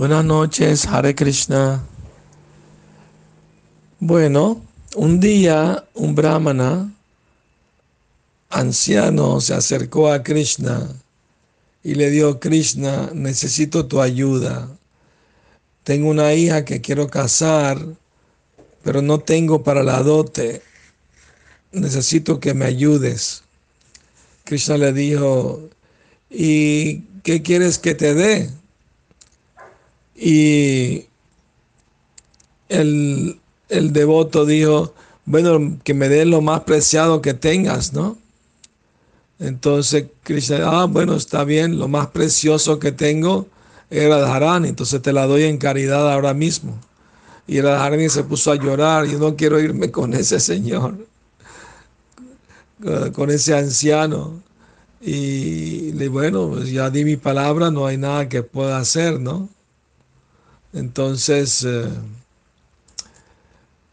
Buenas noches, Hare Krishna. Bueno, un día un brahmana anciano se acercó a Krishna y le dijo, Krishna, necesito tu ayuda. Tengo una hija que quiero casar, pero no tengo para la dote. Necesito que me ayudes. Krishna le dijo, ¿y qué quieres que te dé? Y el, el devoto dijo, bueno, que me dé lo más preciado que tengas, ¿no? Entonces Krishna, ah, bueno, está bien, lo más precioso que tengo era Radharani, entonces te la doy en caridad ahora mismo. Y Radharani se puso a llorar, yo no quiero irme con ese señor, con ese anciano. Y le bueno, pues ya di mi palabra, no hay nada que pueda hacer, ¿no? Entonces, eh,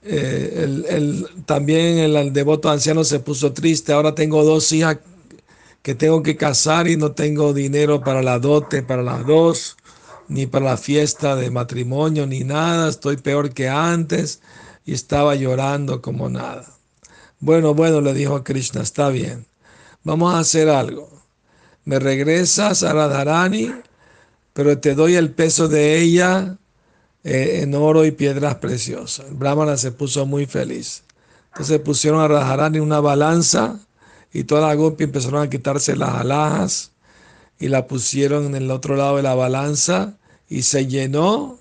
eh, el, el, también el, devoto anciano se puso triste. Ahora tengo dos hijas que tengo que casar y no tengo dinero para la dote, para las dos, ni para la fiesta de matrimonio, ni nada. Estoy peor que antes y estaba llorando como nada. Bueno, bueno, le dijo Krishna, está bien. Vamos a hacer algo. Me regresas a Radharani, pero te doy el peso de ella eh, en oro y piedras preciosas. El brahmana se puso muy feliz. Entonces pusieron a Radharani una balanza y todas las gopi empezaron a quitarse las alhajas y la pusieron en el otro lado de la balanza y se llenó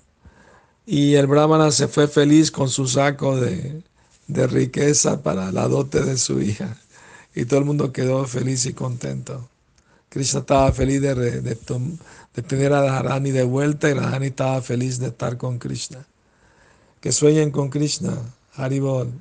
y el brahmana se fue feliz con su saco de, de riqueza para la dote de su hija y todo el mundo quedó feliz y contento. Krishna estaba feliz de, de, tener a Radharani de vuelta y Radharani estaba feliz de estar con Krishna. Que sueñen con Krishna. Haribol.